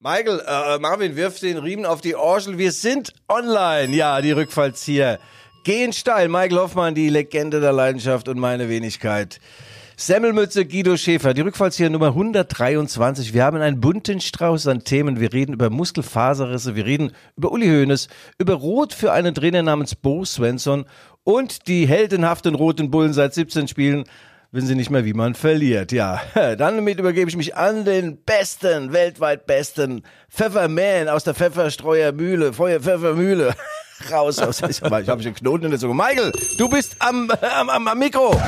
Michael, äh, Marvin wirft den Riemen auf die Orgel. Wir sind online. Ja, die Rückfallzieher gehen steil. Michael Hoffmann, die Legende der Leidenschaft und meine Wenigkeit. Semmelmütze Guido Schäfer, die Rückfallzieher Nummer 123. Wir haben einen bunten Strauß an Themen. Wir reden über Muskelfaserrisse, wir reden über Uli Hoeneß, über Rot für einen Trainer namens Bo Svensson und die heldenhaften roten Bullen seit 17 Spielen wissen sie nicht mehr, wie man verliert. Ja, dann übergebe ich mich an den besten, weltweit besten Pfefferman aus der Pfefferstreuermühle, Feuer Pfeffermühle. Raus aus. Ich habe hab einen Knoten in der Zunge. Michael, du bist am, am, am, am Mikro.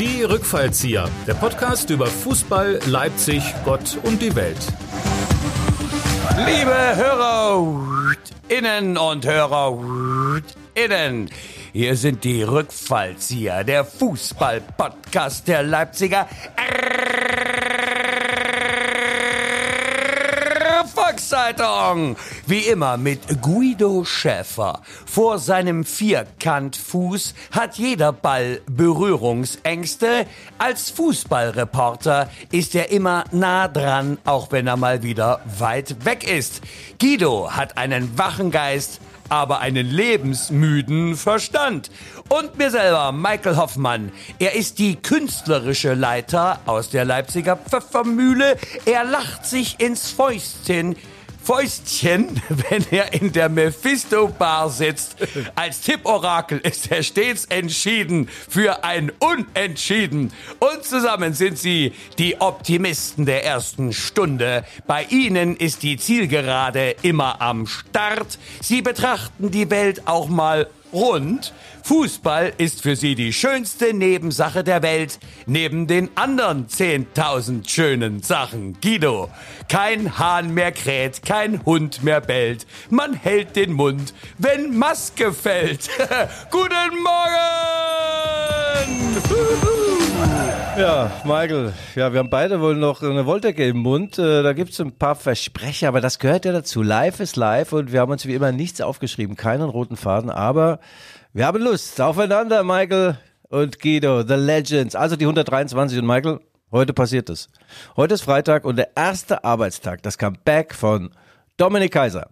Die Rückfallzieher, der Podcast über Fußball, Leipzig, Gott und die Welt. Liebe Hörer innen und Hörer innen. Hier sind die Rückfallzieher, der Fußball-Podcast der Leipziger Volkszeitung. Wie immer mit Guido Schäfer. Vor seinem Vierkantfuß hat jeder Ball Berührungsängste. Als Fußballreporter ist er immer nah dran, auch wenn er mal wieder weit weg ist. Guido hat einen wachen Geist, aber einen lebensmüden Verstand. Und mir selber, Michael Hoffmann. Er ist die künstlerische Leiter aus der Leipziger Pfeffermühle. Er lacht sich ins Fäustchen Fäustchen, wenn er in der Mephisto-Bar sitzt. Als Tipporakel ist er stets entschieden für ein Unentschieden. Und zusammen sind sie die Optimisten der ersten Stunde. Bei ihnen ist die Zielgerade immer am Start. Sie betrachten die Welt auch mal rund. Fußball ist für sie die schönste Nebensache der Welt, neben den anderen 10.000 schönen Sachen. Guido, kein Hahn mehr kräht, kein Hund mehr bellt. Man hält den Mund, wenn Maske fällt. Guten Morgen! Ja, Michael, ja, wir haben beide wohl noch eine Wolldecke im Mund. Äh, da gibt es ein paar Versprecher, aber das gehört ja dazu. Live ist live und wir haben uns wie immer nichts aufgeschrieben, keinen roten Faden, aber wir haben Lust aufeinander, Michael und Guido, The Legends. Also die 123 und Michael, heute passiert es. Heute ist Freitag und der erste Arbeitstag, das Comeback von Dominik Kaiser.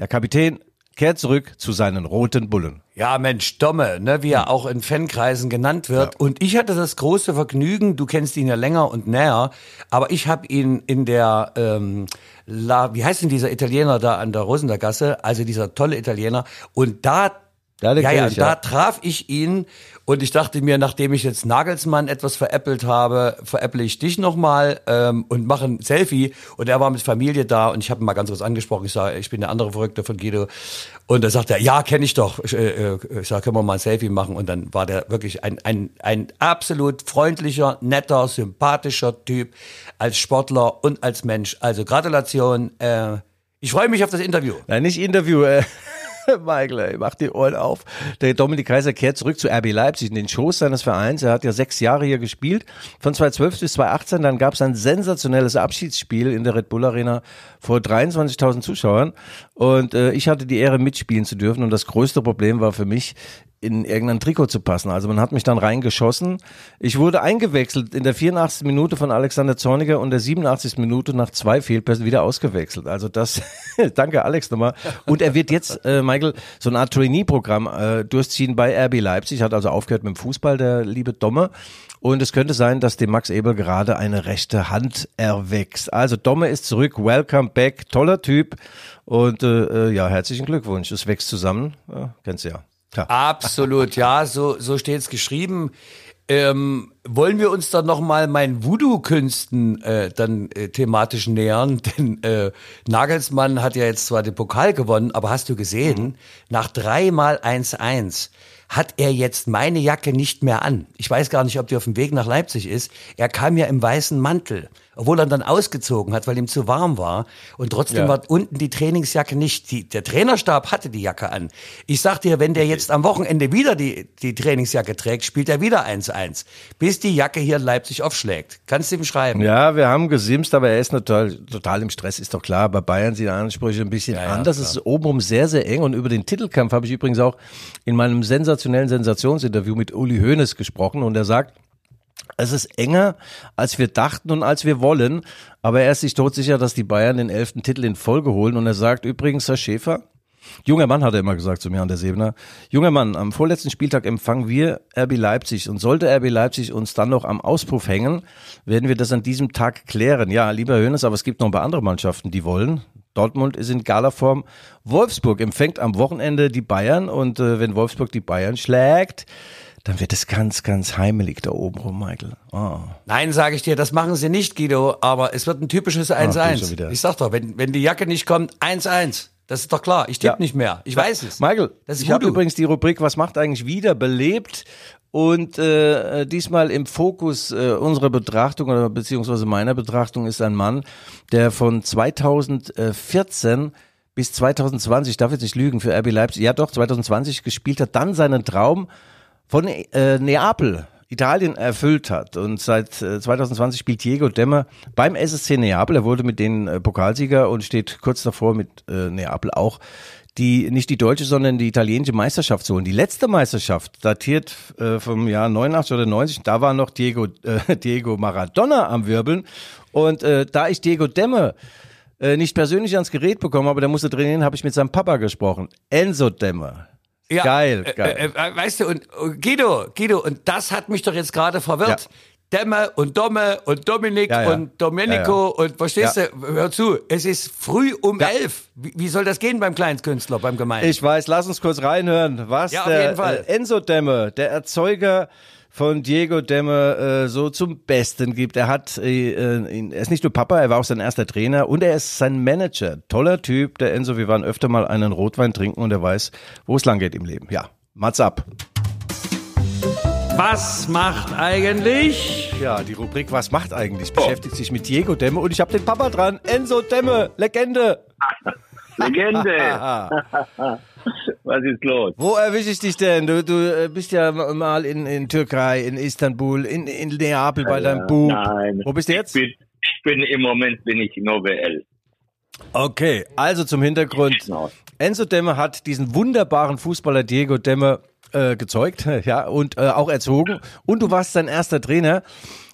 Der Kapitän kehrt zurück zu seinen roten Bullen. Ja, Mensch, Domme, ne, wie er auch in Fankreisen genannt wird. Ja. Und ich hatte das große Vergnügen, du kennst ihn ja länger und näher, aber ich habe ihn in der, ähm, La, wie heißt denn dieser Italiener da an der Rosendergasse, also dieser tolle Italiener, und da ja, ja, ja, da traf ich ihn und ich dachte mir, nachdem ich jetzt Nagelsmann etwas veräppelt habe, veräpple ich dich nochmal ähm, und mache ein Selfie. Und er war mit Familie da und ich habe ihn mal ganz kurz angesprochen. Ich sage, ich bin der andere Verrückte von Guido. Und da sagt er, ja, kenne ich doch. Ich, äh, ich sage, können wir mal ein Selfie machen? Und dann war der wirklich ein, ein, ein absolut freundlicher, netter, sympathischer Typ als Sportler und als Mensch. Also Gratulation. Äh, ich freue mich auf das Interview. Nein, nicht Interview. Äh. Michael, mach die Ohren auf. Der Dominik Kaiser kehrt zurück zu RB Leipzig in den Schoß seines Vereins. Er hat ja sechs Jahre hier gespielt, von 2012 bis 2018. Dann gab es ein sensationelles Abschiedsspiel in der Red Bull Arena vor 23.000 Zuschauern. Und äh, ich hatte die Ehre, mitspielen zu dürfen. Und das größte Problem war für mich, in irgendein Trikot zu passen. Also man hat mich dann reingeschossen. Ich wurde eingewechselt in der 84. Minute von Alexander Zorniger und der 87. Minute nach zwei Fehlpässen wieder ausgewechselt. Also das, danke Alex nochmal. Und er wird jetzt, äh, Michael, so eine Art Trainee-Programm äh, durchziehen bei RB Leipzig. Hat also aufgehört mit dem Fußball, der liebe Domme. Und es könnte sein, dass dem Max Ebel gerade eine rechte Hand erwächst. Also Domme ist zurück, welcome back, toller Typ. Und äh, äh ja, herzlichen Glückwunsch. Es wächst zusammen, ja, kennst du ja. Klar. Absolut, ja, so, so steht es geschrieben. Ähm, wollen wir uns dann nochmal meinen Voodoo-Künsten äh, dann äh, thematisch nähern? Denn äh, Nagelsmann hat ja jetzt zwar den Pokal gewonnen, aber hast du gesehen, mhm. nach dreimal 1-1 hat er jetzt meine Jacke nicht mehr an. Ich weiß gar nicht, ob die auf dem Weg nach Leipzig ist. Er kam ja im weißen Mantel obwohl er dann ausgezogen hat, weil ihm zu warm war. Und trotzdem ja. war unten die Trainingsjacke nicht. Die, der Trainerstab hatte die Jacke an. Ich sag dir, wenn der jetzt am Wochenende wieder die, die Trainingsjacke trägt, spielt er wieder 1-1. Bis die Jacke hier in Leipzig aufschlägt. Kannst du ihm schreiben? Ja, wir haben gesimst, aber er ist total, total im Stress, ist doch klar. Bei Bayern sind die Ansprüche ein bisschen ja, anders. Ja, es ist obenrum sehr, sehr eng. Und über den Titelkampf habe ich übrigens auch in meinem sensationellen Sensationsinterview mit Uli Hoeneß gesprochen. Und er sagt, Es ist enger, als wir dachten und als wir wollen. Aber er ist sich todsicher, dass die Bayern den elften Titel in Folge holen. Und er sagt übrigens, Herr Schäfer, Junger Mann hat er immer gesagt zu mir an der Sebener. Junger Mann, am vorletzten Spieltag empfangen wir RB Leipzig und sollte RB Leipzig uns dann noch am Auspuff hängen, werden wir das an diesem Tag klären. Ja, lieber Hönes, aber es gibt noch ein paar andere Mannschaften, die wollen. Dortmund ist in Galaform. Wolfsburg empfängt am Wochenende die Bayern und äh, wenn Wolfsburg die Bayern schlägt, dann wird es ganz, ganz heimelig da oben rum, Michael. Oh. Nein, sage ich dir, das machen sie nicht, Guido, aber es wird ein typisches 1-1. Ah, ich sag doch, wenn, wenn die Jacke nicht kommt, 1-1. Das ist doch klar. Ich tippe ja. nicht mehr. Ich weiß es. Michael, das ich habe übrigens die Rubrik Was macht eigentlich wieder belebt und äh, diesmal im Fokus äh, unserer Betrachtung oder beziehungsweise meiner Betrachtung ist ein Mann, der von 2014 bis 2020, ich darf jetzt nicht lügen, für RB Leipzig, ja doch, 2020 gespielt hat, dann seinen Traum von äh, Neapel Italien erfüllt hat. Und seit 2020 äh, spielt Diego Demmer beim SSC Neapel. Er wurde mit den äh, Pokalsieger und steht kurz davor mit äh, Neapel auch die nicht die deutsche, sondern die italienische Meisterschaft zu holen. Die letzte Meisterschaft datiert äh, vom Jahr 89 oder 90. Da war noch Diego äh, Diego Maradona am Wirbeln und äh, da ich Diego Demme nicht persönlich ans Gerät bekommen habe, der musste trainieren, habe ich mit seinem Papa gesprochen. Enzo Demme. Ja, geil, geil. Äh, äh, weißt du, und Guido, Guido, und das hat mich doch jetzt gerade verwirrt. Ja. Demme und Domme und Dominik ja, ja. und Domenico und verstehst du, hör zu, es ist früh um elf. Wie, wie, soll das gehen beim Kleinstkünstler, beim Gemein? Ich weiß, lass uns kurz reinhören, was der äh, Enzo Demme, der Erzeuger von Diego Demme äh, so zum Besten gibt. Er hat, äh, äh, er ist nicht nur Papa, er war auch sein erster Trainer und er ist sein Manager. Toller Typ, der Enzo. Wir waren öfter mal einen Rotwein trinken und er weiß, wo es lang geht im Leben. Ja, Mats ab. Was macht eigentlich? Ja, die Rubrik Was macht eigentlich beschäftigt sich mit Diego Demme und ich habe den Papa dran. Enzo Demme, Legende. Legende. Was ist los? Wo erwische ich dich denn? Du, du äh, bist ja mal in, in Türkei, in Istanbul, in, in Neapel bei deinem Bub. Nein. Wo bist du jetzt? Ich bin, ich bin im Moment bin ich in OWL. Okay, also zum Hintergrund. Enzo Demme hat diesen wunderbaren Fußballer Diego Demme äh, gezeugt, ja, und äh, auch erzogen. Und du warst sein erster Trainer.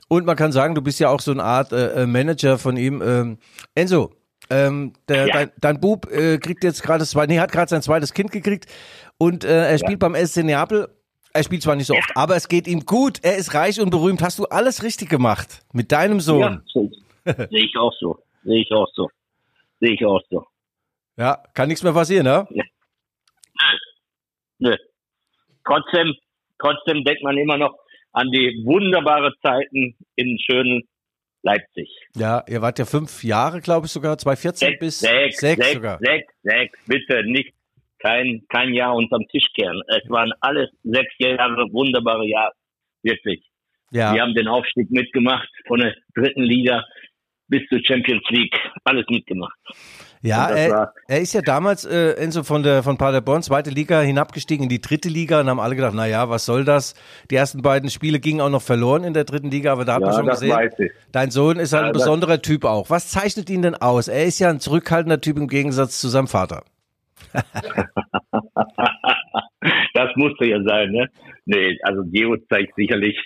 Und man kann sagen, du bist ja auch so eine Art äh, äh Manager von ihm. Ähm, Enzo, ähm, der, ja. dein, dein Bub äh, kriegt jetzt gerade zwei, nee, hat gerade sein zweites Kind gekriegt und äh, er spielt ja. beim SC Neapel. Er spielt zwar nicht so oft, aber es geht ihm gut. Er ist reich und berühmt. Hast du alles richtig gemacht mit deinem Sohn? Ja, sehe ich auch so. Sehe ich auch so. Sehe ich auch so. Ja, kann nichts mehr passieren, ne? Ja. Nö. Trotzdem, trotzdem denkt man immer noch an die wunderbare Zeiten in schönen Leipzig. Ja, ihr wart ja fünf Jahre, glaube ich sogar, 2014 sechs, bis sechs, sechs, sechs sogar. Sechs, sechs, bitte nicht kein, kein Jahr unterm Tisch kehren. Es waren alles sechs Jahre, wunderbare Jahre, wirklich. Ja. Wir haben den Aufstieg mitgemacht von der dritten Liga bis zur Champions League, alles mitgemacht. Ja, er, er, ist ja damals äh, Enzo von der von Paderborn zweite Liga hinabgestiegen in die dritte Liga und haben alle gedacht, na ja, was soll das? Die ersten beiden Spiele gingen auch noch verloren in der dritten Liga, aber da hat ja, man schon gesehen, dein Sohn ist halt ja, ein besonderer Typ auch. Was zeichnet ihn denn aus? Er ist ja ein zurückhaltender Typ im Gegensatz zu seinem Vater. das musste ja sein, ne? Nee, also Geo zeigt sicherlich,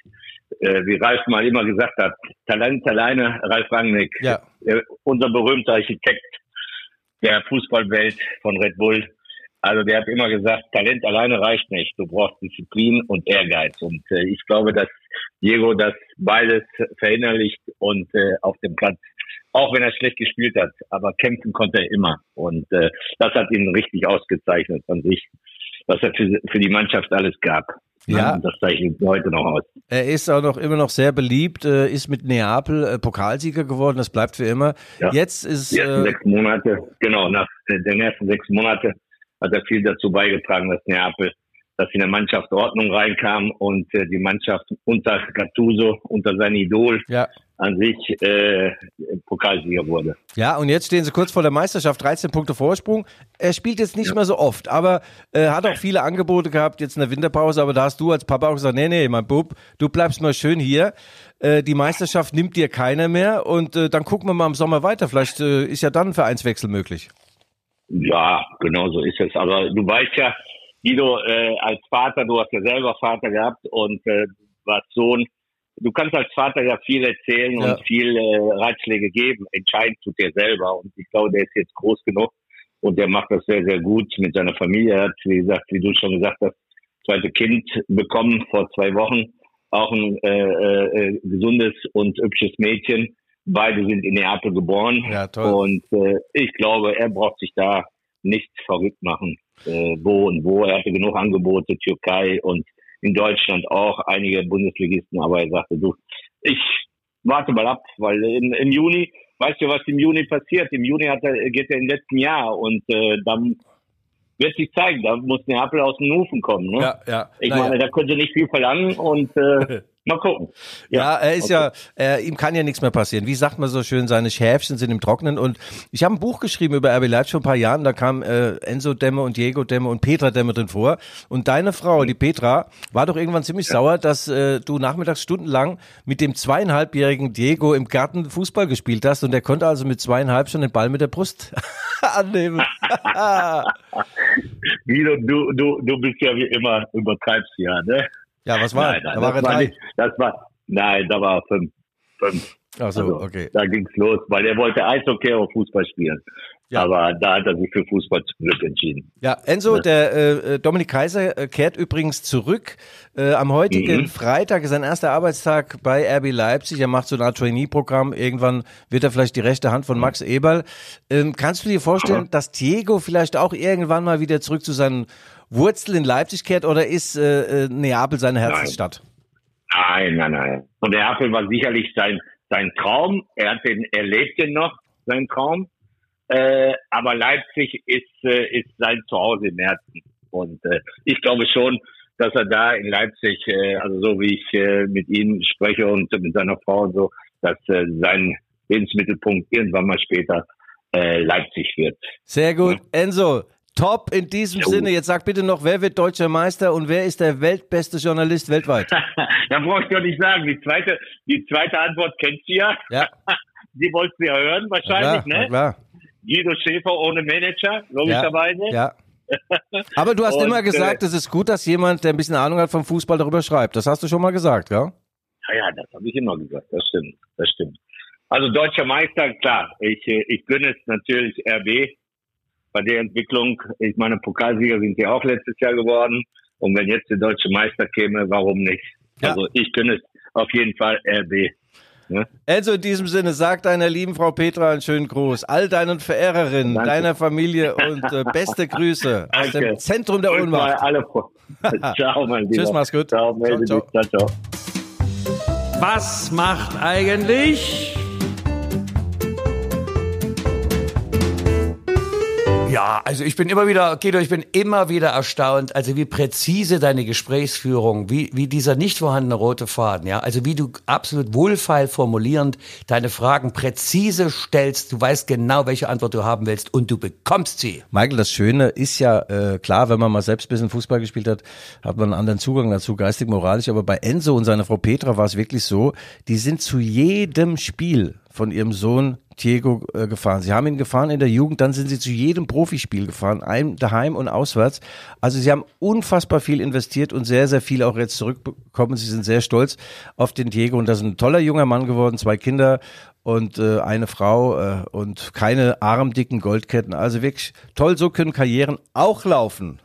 äh, wie Ralf mal immer gesagt hat, Talent alleine, Ralf Rangnick, ja. äh, unser berühmter Architekt, der Fußballwelt von Red Bull. Also der hat immer gesagt, Talent alleine reicht nicht. Du brauchst Disziplin und Ehrgeiz. Und äh, ich glaube, dass Diego das beides verinnerlicht und äh, auf dem Platz, auch wenn er schlecht gespielt hat, aber kämpfen konnte er immer. Und äh, das hat ihn richtig ausgezeichnet von sich, was er für, für die Mannschaft alles gab. Ja. Das zeichnet heute noch aus. Er ist auch noch immer noch sehr beliebt, äh, ist mit Neapel äh, Pokalsieger geworden, das bleibt für immer. Ja. Jetzt ist. Die ersten äh, sechs Monate, genau, nach den ersten sechs Monate hat er viel dazu beigetragen, dass Neapel, dass in der Mannschaft Ordnung reinkam und die Mannschaft unter Gattuso, unter sein Idol, ja an sich äh, Pokalsieger wurde. Ja, und jetzt stehen sie kurz vor der Meisterschaft, 13 Punkte Vorsprung. Er spielt jetzt nicht ja. mehr so oft, aber äh, hat auch viele Angebote gehabt, jetzt in der Winterpause, aber da hast du als Papa auch gesagt, nee, nee, mein Bub, du bleibst mal schön hier. Äh, die Meisterschaft nimmt dir keiner mehr und äh, dann gucken wir mal im Sommer weiter. Vielleicht äh, ist ja dann ein Vereinswechsel möglich. Ja, genau so ist es. Aber du weißt ja, Guido, äh, als Vater, du hast ja selber Vater gehabt und äh, warst Sohn, du kannst als Vater ja viel erzählen ja. und viel äh, Ratschläge geben. Entscheidend tut er selber. Und ich glaube, der ist jetzt groß genug und der macht das sehr, sehr gut mit seiner Familie. Er hat, wie gesagt, wie du schon gesagt hast, zweite Kind bekommen vor zwei Wochen. Auch ein äh, äh, gesundes und hübsches Mädchen. Beide sind in Neapel geboren. Ja, toll. Und äh, ich glaube, er braucht sich da nicht verrückt machen, äh, wo und wo. Er hatte genug Angebote, Türkei und in Deutschland auch einige Bundesligisten, aber er sagte, du, ich warte mal ab, weil im, im Juni, weißt du, was im Juni passiert? Im Juni hat er, geht er im letzten Jahr und äh, dann wird sich zeigen, da muss Neapel aus den Hufen kommen. Ne? Ja, ja. Ich meine, da könnte nicht viel verlangen und äh, Mal gucken. Ja, ja er ist okay. ja, äh, ihm kann ja nichts mehr passieren. Wie sagt man so schön, seine Schäfchen sind im Trocknen. Und ich habe ein Buch geschrieben über RB Leipzig vor ein paar Jahren. Da kam äh, Enzo Demme und Diego Demme und Petra Demme drin vor. Und deine Frau, die Petra, war doch irgendwann ziemlich ja. sauer, dass äh, du nachmittags stundenlang mit dem zweieinhalbjährigen Diego im Garten Fußball gespielt hast. Und der konnte also mit zweieinhalb schon den Ball mit der Brust annehmen. Guido, du, du, du bist ja wie immer, übertreibst ja, ne? Ja, was war? Nein, nein, da war das, war nicht, das war, nein, da war fünf. fünf. Ach so, also, okay. Da ging's los, weil er wollte Eishockey oder Fußball spielen. Ja. Aber da hat er sich für Fußball zum Glück entschieden. Ja, Enzo, der äh, Dominik Kaiser äh, kehrt übrigens zurück. Äh, am heutigen mhm. Freitag ist sein erster Arbeitstag bei RB Leipzig. Er macht so eine Art Trainee-Programm. Irgendwann wird er vielleicht die rechte Hand von. Max Eberl. Ähm, kannst du dir vorstellen, mhm. dass Diego vielleicht auch irgendwann mal wieder zurück zu seinen Wurzel in Leipzig kehrt oder ist äh, äh, Neapel seine Herzensstadt? Nein, nein, nein. Und Neapel war sicherlich sein, sein Traum. Er, hat den, er lebt den noch, sein Traum. Äh, aber Leipzig ist, äh, ist sein Zuhause im Herzen. Und äh, ich glaube schon, dass er da in Leipzig, äh, also so wie ich äh, mit ihm spreche und mit seiner Frau und so, dass äh, sein Lebensmittelpunkt irgendwann mal später äh, Leipzig wird. Sehr gut. Ja. Enzo, Top in diesem jo. Sinne. Jetzt sag bitte noch, wer wird deutscher Meister und wer ist der weltbeste Journalist weltweit? da brauche ich doch nicht sagen. Die zweite, die zweite Antwort kennt sie ja. Ja. Die wolltest du ja hören wahrscheinlich, na klar, ne? Klar. Guido Schäfer ohne Manager, logischerweise. Ja. ja. Aber du hast und, immer gesagt, äh, es ist gut, dass jemand, der ein bisschen Ahnung hat vom Fußball, darüber schreibt. Das hast du schon mal gesagt, ja? Ja, ja, das habe ich immer gesagt. Das stimmt, das stimmt. Also deutscher Meister, klar. Ich, äh, ich gönne es natürlich RB bei der Entwicklung. Ich meine, Pokalsieger sind sie auch letztes Jahr geworden. Und wenn jetzt der deutsche Meister käme, warum nicht? Ja. Also ich gönne es auf jeden Fall RB. Ne? Also in diesem Sinne, sag deiner lieben Frau Petra einen schönen Gruß, all deinen Verehrerinnen, Danke. deiner Familie und äh, beste Grüße aus dem Zentrum der Ohnmacht. Alle ciao, mein Lieber. Tschüss, mach's gut. Ciao, ciao, ciao. ciao, ciao. Was macht eigentlich Ja, also ich bin immer wieder, Guido, ich bin immer wieder erstaunt, also wie präzise deine Gesprächsführung, wie, wie dieser nicht vorhandene rote Faden, ja, also wie du absolut wohlfeil formulierend deine Fragen präzise stellst, du weißt genau, welche Antwort du haben willst und du bekommst sie. Michael, das Schöne ist ja, äh, klar, wenn man mal selbst ein bisschen Fußball gespielt hat, hat man einen anderen Zugang dazu, geistig, moralisch, aber bei Enzo und seiner Frau Petra war es wirklich so, die sind zu jedem Spiel von ihrem Sohn Diego äh, gefahren. Sie haben ihn gefahren in der Jugend, dann sind sie zu jedem Profispiel gefahren, ein, daheim und auswärts. Also sie haben unfassbar viel investiert und sehr, sehr viel auch jetzt zurückbekommen. Sie sind sehr stolz auf den Diego und das ist ein toller junger Mann geworden, zwei Kinder und äh, eine Frau äh, und keine armdicken Goldketten. Also wirklich toll, so können Karrieren auch laufen.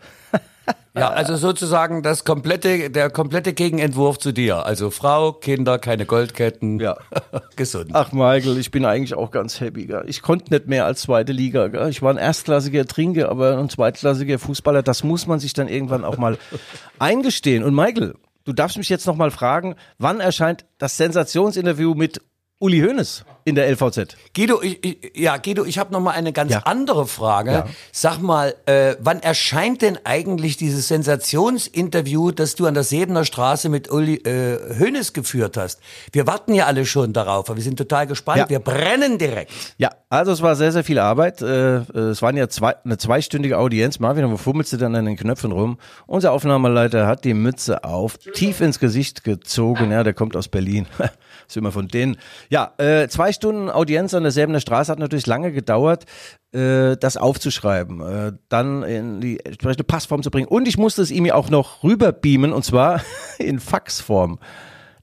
Ja, also sozusagen das komplette, der komplette Gegenentwurf zu dir. Also Frau, Kinder, keine Goldketten. Ja. Gesund. Ach, Michael, ich bin eigentlich auch ganz happy. Gell? Ich konnte nicht mehr als zweite Liga. Gell? Ich war ein erstklassiger Trinker, aber ein zweitklassiger Fußballer. Das muss man sich dann irgendwann auch mal eingestehen. Und Michael, du darfst mich jetzt noch mal fragen, wann erscheint das Sensationsinterview mit Uli Hoeneß in der LVZ. Guido, ich, ich, ja, Guido, ich habe noch mal eine ganz ja. andere Frage. Ja. Sag mal, äh, wann erscheint denn eigentlich dieses Sensationsinterview, das du an der Sebener Straße mit Uli äh, Hoeneß geführt hast? Wir warten ja alle schon darauf, aber wir sind total gespannt. Ja. Wir brennen direkt. Ja, also es war sehr, sehr viel Arbeit. Äh, es waren ja zwei, eine zweistündige Audienz. Marvin, wo fummelst du dann an den Knöpfen rum? Unser Aufnahmeleiter hat die Mütze auf, tief ins Gesicht gezogen. Ja, der kommt aus Berlin. ist immer von denen. Ja, äh, zwei Stunden Audienz an derselben Straße hat natürlich lange gedauert, äh, das aufzuschreiben, äh, dann in die entsprechende Passform zu bringen. Und ich musste es ihm ja auch noch rüberbeamen und zwar in Faxform.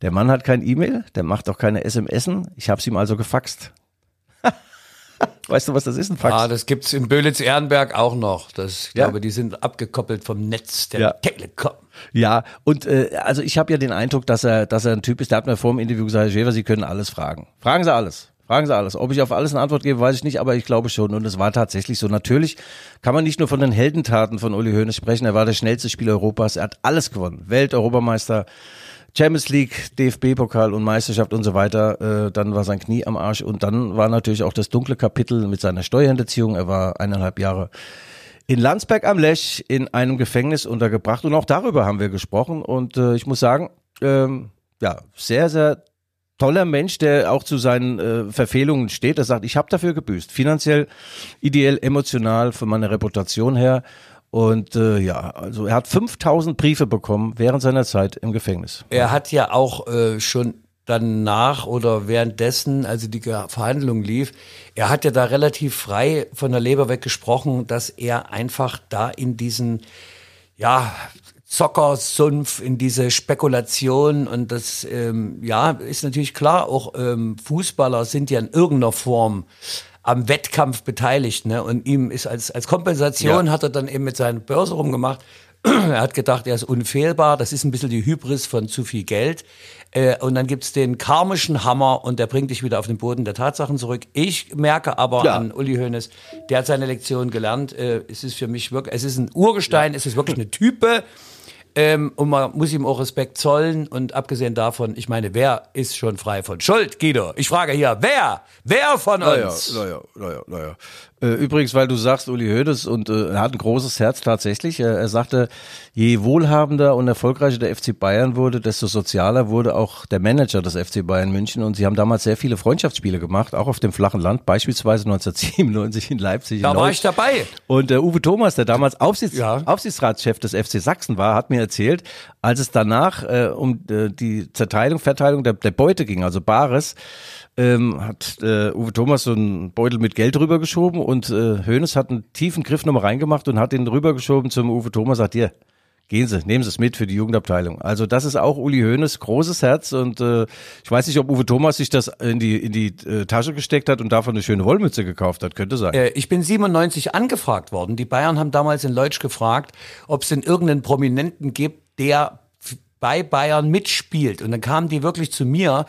Der Mann hat kein E-Mail, der macht auch keine SMSen. Ich habe es ihm also gefaxt. Weißt du, was das ist, ein Fax? Ah, das gibt's in Böhlitz-Ehrenberg auch noch. Das, ich ja. glaube, die sind abgekoppelt vom Netz der ja. Telekom. Ja, und äh, also ich habe ja den Eindruck, dass er, dass er ein Typ ist, der hat mir vor dem Interview gesagt, Herr Schäfer, Sie können alles fragen. Fragen Sie alles. Fragen Sie alles. Ob ich auf alles eine Antwort gebe, weiß ich nicht, aber ich glaube schon. Und es war tatsächlich so. Natürlich kann man nicht nur von den Heldentaten von Uli Hoeneß sprechen. Er war der schnellste Spieler Europas. Er hat alles gewonnen. Welt, Europameister, Champions League, DFB-Pokal und Meisterschaft und so weiter. Äh, dann war sein Knie am Arsch. Und dann war natürlich auch das dunkle Kapitel mit seiner Steuerhinterziehung. Er war eineinhalb Jahre in Landsberg am Lech in einem Gefängnis untergebracht. Und auch darüber haben wir gesprochen. Und äh, ich muss sagen, ähm, ja, sehr, sehr toller Mensch, der auch zu seinen äh, Verfehlungen steht. Er sagt, ich habe dafür gebüßt, finanziell, ideell, emotional, von meiner Reputation her. Und äh, ja, also er hat 5000 Briefe bekommen während seiner Zeit im Gefängnis. Er hat ja auch äh, schon danach oder währenddessen, also die Verhandlung lief, er hat ja da relativ frei von der Leber weg gesprochen, dass er einfach da in diesen ja, Zockersumpf, in diese Spekulation und das, ähm, ja, ist natürlich klar, auch ähm, Fußballer sind ja in irgendeiner Form am Wettkampf beteiligt, ne? Und ihm ist als, als Kompensation ja. hat er dann eben mit seiner Börse rumgemacht. er hat gedacht, er ist unfehlbar. Das ist ein bisschen die Hybris von zu viel Geld. Äh, und dann gibt's den karmischen Hammer und der bringt dich wieder auf den Boden der Tatsachen zurück. Ich merke aber ja. an Uli Hoeneß, der hat seine Lektion gelernt. Äh, es ist für mich wirklich, es ist ein Urgestein, ja. es ist wirklich eine Type. Ähm, und man muss ihm auch Respekt zollen. Und abgesehen davon, ich meine, wer ist schon frei von Schuld, Guido? Ich frage hier, wer? Wer von uns? Naja, naja, naja, naja. Äh, übrigens, weil du sagst, Uli Hoeneß und äh, er hat ein großes Herz tatsächlich. Er, er sagte, je wohlhabender und erfolgreicher der FC Bayern wurde, desto sozialer wurde auch der Manager des FC Bayern München. Und sie haben damals sehr viele Freundschaftsspiele gemacht, auch auf dem flachen Land, beispielsweise 1997 in Leipzig. Da in war ich dabei. Und der Uwe Thomas, der damals Aufsichts ja. Aufsichtsratschef des FC Sachsen war, hat mir erzählt, als es danach äh, um äh, die Zerteilung, Verteilung der, der Beute ging, also Bares, ähm, hat äh, Uwe Thomas so einen Beutel mit Geld rübergeschoben und äh, Hoeneß hat einen tiefen Griff nochmal reingemacht und hat den rübergeschoben zum Uwe Thomas, sagt, hier, gehen Sie, nehmen Sie es mit für die Jugendabteilung. Also das ist auch Uli Hoeneß großes Herz und äh, ich weiß nicht, ob Uwe Thomas sich das in die in die äh, Tasche gesteckt hat und davon eine schöne Wollmütze gekauft hat, könnte sein. Äh, ich bin 97 angefragt worden. Die Bayern haben damals in Leutsch gefragt, ob es denn irgendeinen Prominenten gibt, der bei Bayern mitspielt und dann kamen die wirklich zu mir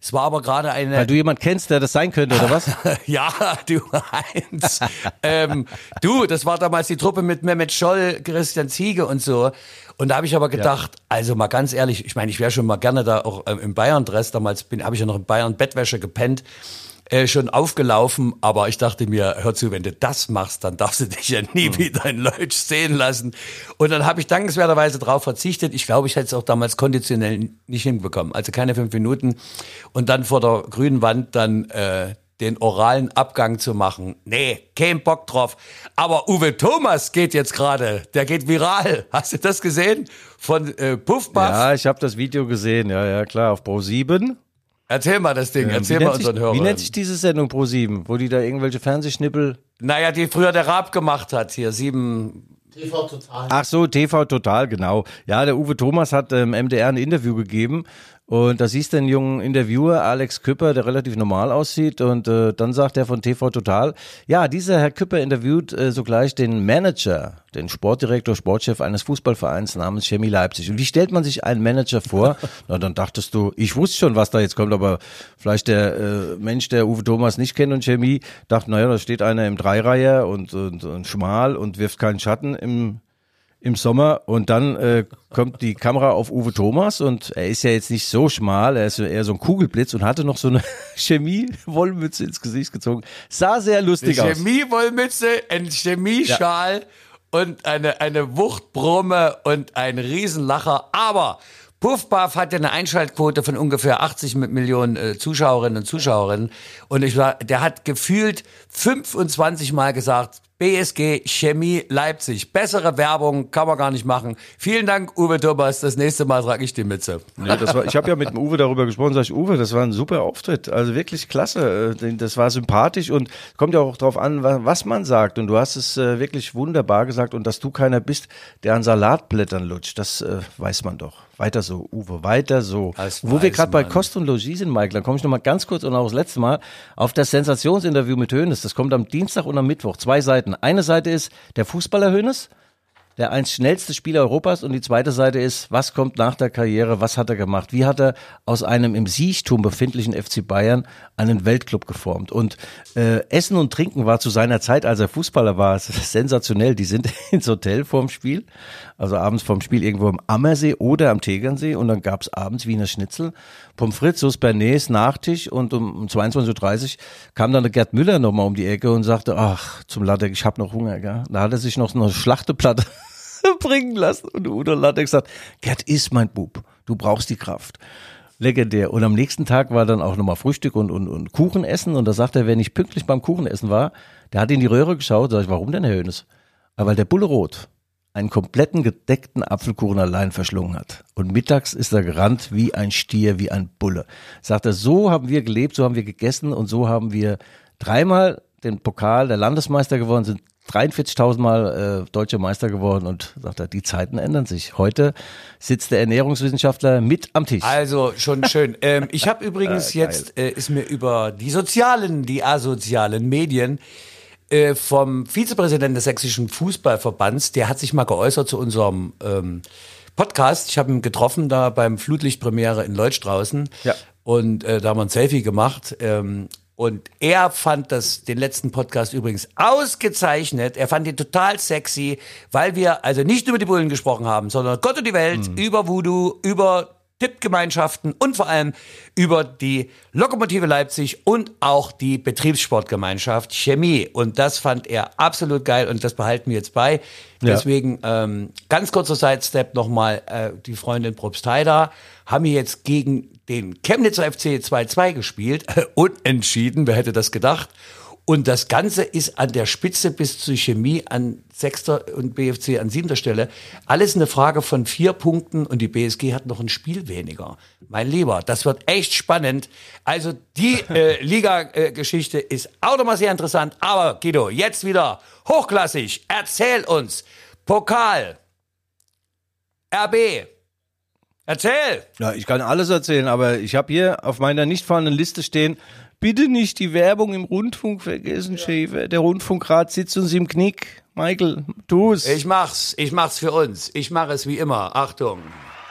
es war aber gerade eine. Weil du jemand kennst, der das sein könnte, oder was? ja, du Heinz. ähm, du, das war damals die Truppe mit Mehmet Scholl, Christian Ziege und so. Und da habe ich aber gedacht, ja. also mal ganz ehrlich, ich meine, ich wäre schon mal gerne da auch äh, im Bayern-Dress. Damals bin, habe ich ja noch in Bayern Bettwäsche gepennt äh, schon aufgelaufen, aber ich dachte mir, hör zu, wenn du das machst, dann darfst du dich ja nie mhm. wieder in Leutsch sehen lassen. Und dann habe ich dankenswerterweise drauf verzichtet. Ich glaube, ich hätte es auch damals konditionell nicht hinbekommen. Also keine fünf Minuten. Und dann vor der grünen Wand dann äh, den oralen Abgang zu machen. Nee, kein Bock drauf. Aber Uwe Thomas geht jetzt gerade, der geht viral. Hast du das gesehen? Von äh, Puffbuff? Ja, ich habe das Video gesehen, ja, ja, klar, auf Pro 7. Erzähl mal das Ding, erzähl mal unseren sich, Hörern. Wie nennt sich diese Sendung Pro 7, wo die da irgendwelche Fernsehschnippel. Naja, die früher der Raab gemacht hat, hier, sieben. TV Total. Ach so, TV Total, genau. Ja, der Uwe Thomas hat im ähm, MDR ein Interview gegeben und da siehst du einen jungen Interviewer, Alex Küpper, der relativ normal aussieht. Und äh, dann sagt er von TV Total, ja, dieser Herr Küpper interviewt äh, sogleich den Manager, den Sportdirektor, Sportchef eines Fußballvereins namens Chemie Leipzig. Und wie stellt man sich einen Manager vor? Na, dann dachtest du, ich wusste schon, was da jetzt kommt, aber vielleicht der äh, Mensch, der Uwe Thomas nicht kennt und Chemie, dachte, naja, da steht einer im Dreireiher und, und, und schmal und wirft keinen Schatten im im Sommer und dann äh, kommt die Kamera auf Uwe Thomas und er ist ja jetzt nicht so schmal, er ist eher so ein Kugelblitz und hatte noch so eine Chemie-Wollmütze ins Gesicht gezogen. Sah sehr lustig eine aus. Chemie-Wollmütze, ein Chemieschal ja. und eine, eine Wuchtbrumme und ein Riesenlacher, aber Puffbuff hat ja eine Einschaltquote von ungefähr 80 Millionen äh, Zuschauerinnen und Zuschauerinnen. Und ich war, der hat gefühlt 25 Mal gesagt, BSG Chemie Leipzig. Bessere Werbung kann man gar nicht machen. Vielen Dank, Uwe Thomas. Das nächste Mal trage ich die Mütze. Das war, ich habe ja mit dem Uwe darüber gesprochen. Sag ich, Uwe, das war ein super Auftritt. Also wirklich klasse. Äh, das war sympathisch und kommt ja auch darauf an, was man sagt. Und du hast es äh, wirklich wunderbar gesagt. Und dass du keiner bist, der an Salatblättern lutscht, das äh, weiß man doch. Weiter so, Uwe, weiter so. Das Wo wir gerade bei Kost und Logis sind, Michael, dann komme ich noch mal ganz kurz und auch das letzte Mal auf das Sensationsinterview mit Hönes. Das kommt am Dienstag und am Mittwoch. Zwei Seiten. Eine Seite ist der Fußballer Hönes der eins schnellste Spieler Europas und die zweite Seite ist, was kommt nach der Karriere, was hat er gemacht, wie hat er aus einem im Siechtum befindlichen FC Bayern einen Weltclub geformt? Und äh, Essen und Trinken war zu seiner Zeit, als er Fußballer war, sensationell, die sind ins Hotel vorm Spiel, also abends vorm Spiel irgendwo am Ammersee oder am Tegernsee. Und dann gab's abends Wiener Schnitzel, Pommes frites, Sauce Bernays, Nachtisch. Und um 22.30 Uhr kam dann der Gerd Müller nochmal um die Ecke und sagte, ach, zum Ladek, ich hab noch Hunger, gell? Da hat er sich noch eine Schlachteplatte bringen lassen. Und Udo Lattek gesagt, Gerd, ist mein Bub, du brauchst die Kraft. Legendär. Und am nächsten Tag war dann auch nochmal Frühstück und, und, und Kuchen essen. Und da sagt er, wenn ich pünktlich beim Kuchenessen war, der hat in die Röhre geschaut. Sag ich, warum denn, Herr Hönes? weil der Bulle Rot einen kompletten gedeckten Apfelkuchen allein verschlungen hat. Und mittags ist er gerannt wie ein Stier, wie ein Bulle. Sagt er, so haben wir gelebt, so haben wir gegessen und so haben wir dreimal den Pokal der Landesmeister gewonnen, sind 43.000 Mal äh, deutscher Meister geworden und sagt er, die Zeiten ändern sich. Heute sitzt der Ernährungswissenschaftler mit am Tisch. Also schon schön. ähm, ich habe übrigens äh, jetzt, äh, ist mir über die sozialen, die asozialen Medien äh, vom Vizepräsidenten des Sächsischen Fußballverbands, der hat sich mal geäußert zu unserem ähm, Podcast. Ich habe ihn getroffen da beim Flutlichtpremiere in Leutsch draußen. Ja. Und äh, da haben wir ein Selfie gemacht. Ähm, und er fand das, den letzten Podcast übrigens ausgezeichnet. Er fand ihn total sexy, weil wir also nicht über die Bullen gesprochen haben, sondern Gott und die Welt, mhm. über Voodoo, über Tippgemeinschaften und vor allem über die Lokomotive Leipzig und auch die Betriebssportgemeinschaft Chemie. Und das fand er absolut geil und das behalten wir jetzt bei. Ja. Deswegen ähm, ganz kurzer Sidestep nochmal, äh, die Freundin Probstheider haben hier jetzt gegen den Chemnitzer FC 2-2 gespielt, unentschieden, wer hätte das gedacht. Und das Ganze ist an der Spitze bis zur Chemie an sechster und BFC an siebter Stelle. Alles eine Frage von vier Punkten und die BSG hat noch ein Spiel weniger. Mein Lieber, das wird echt spannend. Also die äh, Liga-Geschichte ist auch nochmal sehr interessant. Aber Guido, jetzt wieder hochklassig. Erzähl uns. Pokal. RB. Erzähl! Ja, ich kann alles erzählen, aber ich habe hier auf meiner nicht vorhandenen Liste stehen, bitte nicht die Werbung im Rundfunk vergessen, ja. Schäfer. Der Rundfunkrat sitzt uns im Knick. Michael, tu's. Ich mach's, ich mach's für uns. Ich mache es wie immer. Achtung.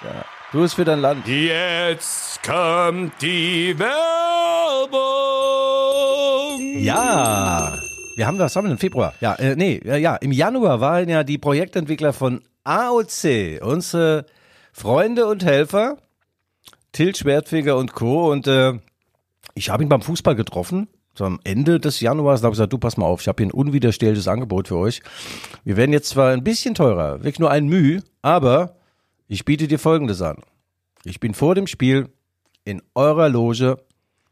Ja. Tu es für dein Land. Jetzt kommt die Werbung. Ja. Wir haben, was haben wir denn? Februar? Ja, äh, nee, ja, ja. Im Januar waren ja die Projektentwickler von AOC, unsere Freunde und Helfer, Till Schwertfeger und Co. Und äh, ich habe ihn beim Fußball getroffen. So am Ende des Januars, da habe ich gesagt, du pass mal auf, ich habe hier ein unwiderstehliches Angebot für euch. Wir werden jetzt zwar ein bisschen teurer, wirklich nur ein Mühe, aber ich biete dir Folgendes an. Ich bin vor dem Spiel in eurer Loge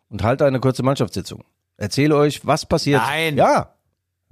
und halte eine kurze Mannschaftssitzung. Erzähle euch, was passiert. Nein. Ja,